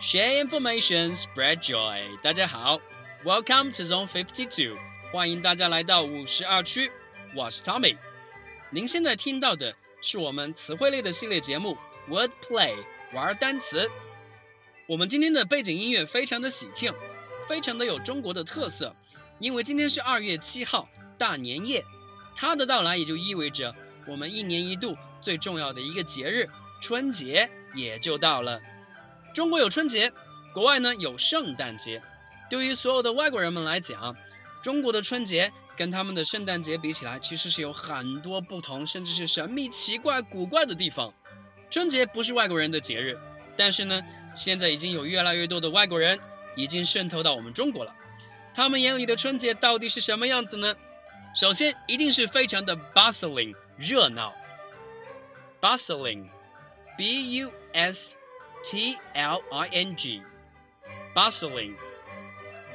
，Share information, spread joy。大家好，Welcome to Zone Fifty Two，欢迎大家来到五十二区，我是 Tommy。您现在听到的是我们词汇类的系列节目 Word Play，玩单词。我们今天的背景音乐非常的喜庆，非常的有中国的特色，因为今天是二月七号大年夜，它的到来也就意味着我们一年一度最重要的一个节日春节也就到了。中国有春节，国外呢有圣诞节。对于所有的外国人们来讲，中国的春节跟他们的圣诞节比起来，其实是有很多不同，甚至是神秘、奇怪、古怪的地方。春节不是外国人的节日，但是呢。现在已经有越来越多的外国人已经渗透到我们中国了，他们眼里的春节到底是什么样子呢？首先，一定是非常的 bustling 热闹，bustling，b u s t l i n g，bustling。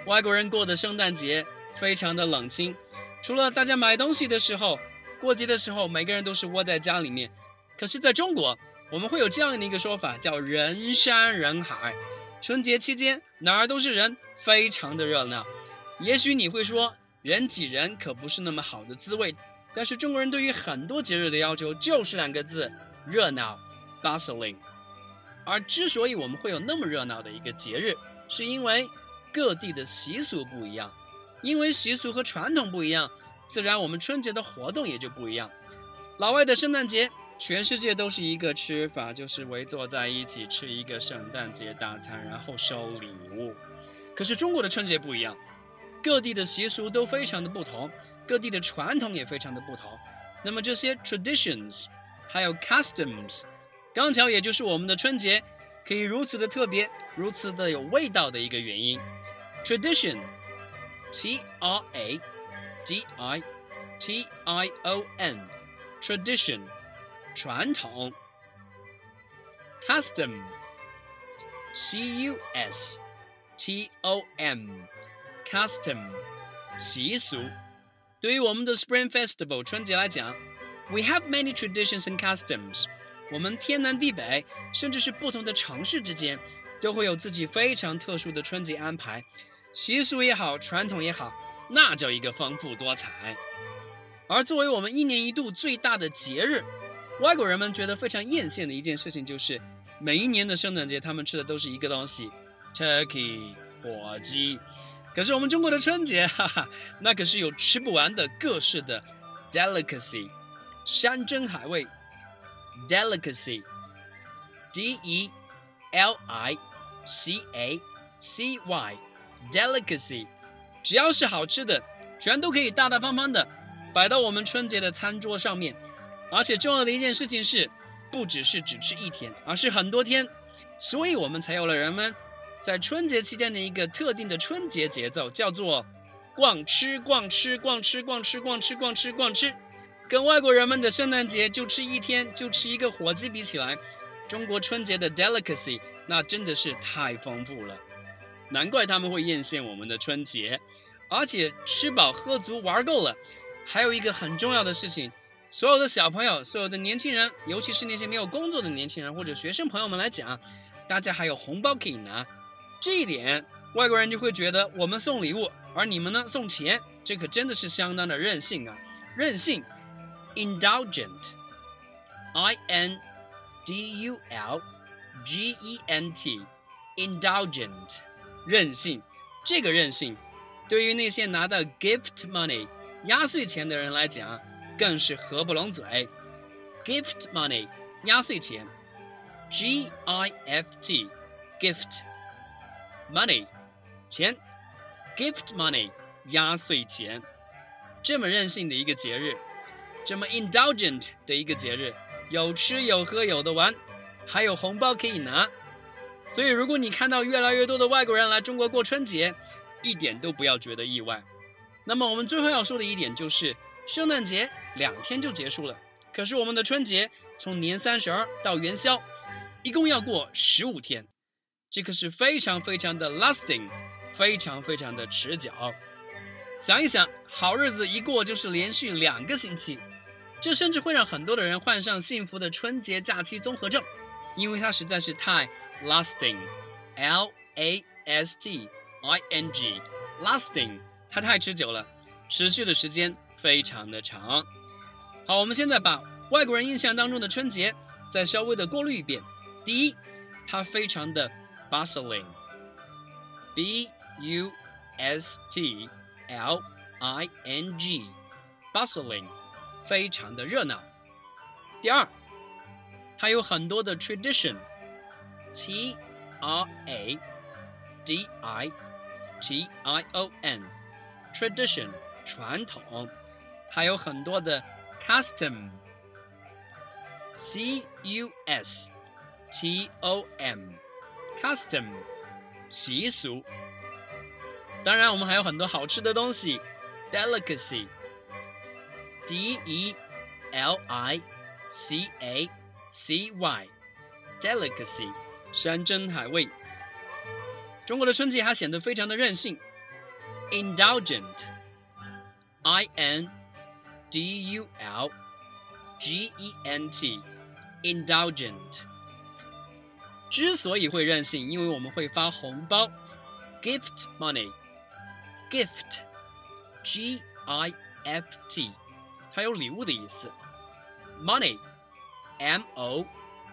外国人过的圣诞节非常的冷清，除了大家买东西的时候，过节的时候，每个人都是窝在家里面。可是在中国。我们会有这样的一个说法，叫人山人海。春节期间哪儿都是人，非常的热闹。也许你会说，人挤人可不是那么好的滋味。但是中国人对于很多节日的要求就是两个字：热闹，bustling。而之所以我们会有那么热闹的一个节日，是因为各地的习俗不一样。因为习俗和传统不一样，自然我们春节的活动也就不一样。老外的圣诞节。全世界都是一个吃法，就是围坐在一起吃一个圣诞节大餐，然后收礼物。可是中国的春节不一样，各地的习俗都非常的不同，各地的传统也非常的不同。那么这些 traditions，还有 customs，刚巧也就是我们的春节可以如此的特别，如此的有味道的一个原因。tradition，t r a d i t i o n，tradition。传统，custom，c u s t o m，custom，习俗。对于我们的 Spring Festival 春节来讲，we have many traditions and customs。我们天南地北，甚至是不同的城市之间，都会有自己非常特殊的春节安排，习俗也好，传统也好，那叫一个丰富多彩。而作为我们一年一度最大的节日，外国人们觉得非常艳羡的一件事情，就是每一年的圣诞节，他们吃的都是一个东西，turkey 火鸡。可是我们中国的春节，哈哈，那可是有吃不完的各式的 delicacy，山珍海味，delicacy，d e l i c a c y，delicacy，只要是好吃的，全都可以大大方方的摆到我们春节的餐桌上面。而且重要的一件事情是，不只是只吃一天，而是很多天，所以我们才有了人们在春节期间的一个特定的春节节奏，叫做逛吃逛吃逛吃逛吃逛吃逛吃逛吃。跟外国人们的圣诞节就吃一天就吃一个火鸡比起来，中国春节的 delicacy 那真的是太丰富了，难怪他们会艳羡我们的春节。而且吃饱喝足玩够了，还有一个很重要的事情。所有的小朋友，所有的年轻人，尤其是那些没有工作的年轻人或者学生朋友们来讲，大家还有红包可以拿。这一点，外国人就会觉得我们送礼物，而你们呢送钱，这可真的是相当的任性啊！任性，indulgent，i n d u l g e n t，indulgent，任性。这个任性，对于那些拿到 gift money 压岁钱的人来讲。更是合不拢嘴，gift money 压岁钱，G I F T gift money 钱，gift money 压岁钱，这么任性的一个节日，这么 indulgent 的一个节日，有吃有喝有的玩，还有红包可以拿，所以如果你看到越来越多的外国人来中国过春节，一点都不要觉得意外。那么我们最后要说的一点就是。圣诞节两天就结束了，可是我们的春节从年三十儿到元宵，一共要过十五天。这个是非常非常的 lasting，非常非常的持久。想一想，好日子一过就是连续两个星期，这甚至会让很多的人患上幸福的春节假期综合症，因为它实在是太 lasting，l a s t i n g，lasting，它太持久了，持续的时间非常的长。好，我们现在把外国人印象当中的春节再稍微的过滤一遍。第一，它非常的 bustling，b u s t l i n g，bustling，非常的热闹。第二，它有很多的 tradition，t r a d i t i o n，tradition，传统，还有很多的 custom。C U S T O M，custom，习俗。当然，我们还有很多好吃的东西，delicacy，D E L I C A C Y，delicacy，山珍海味。中国的春节还显得非常的任性，indulgent，I N D U L。G E N T，indulgent。之所以会任性，因为我们会发红包，gift money，gift，G I F T，它有礼物的意思。money，M O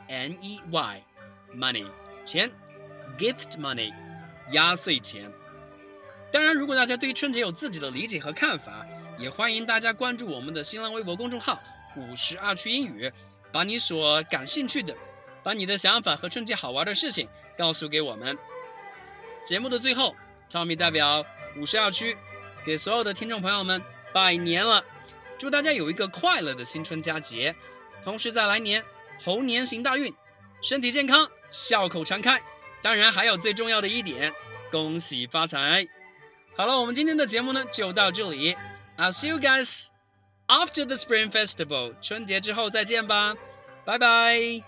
N E Y，money，钱，gift money，压岁钱。当然，如果大家对春节有自己的理解和看法，也欢迎大家关注我们的新浪微博公众号。五十二区英语，把你所感兴趣的，把你的想法和春节好玩的事情告诉给我们。节目的最后，Tommy 代表五十二区给所有的听众朋友们拜年了，祝大家有一个快乐的新春佳节，同时在来年猴年行大运，身体健康，笑口常开。当然还有最重要的一点，恭喜发财。好了，我们今天的节目呢就到这里 ，I'll see you guys。After the Spring Festival，春节之后再见吧，拜拜。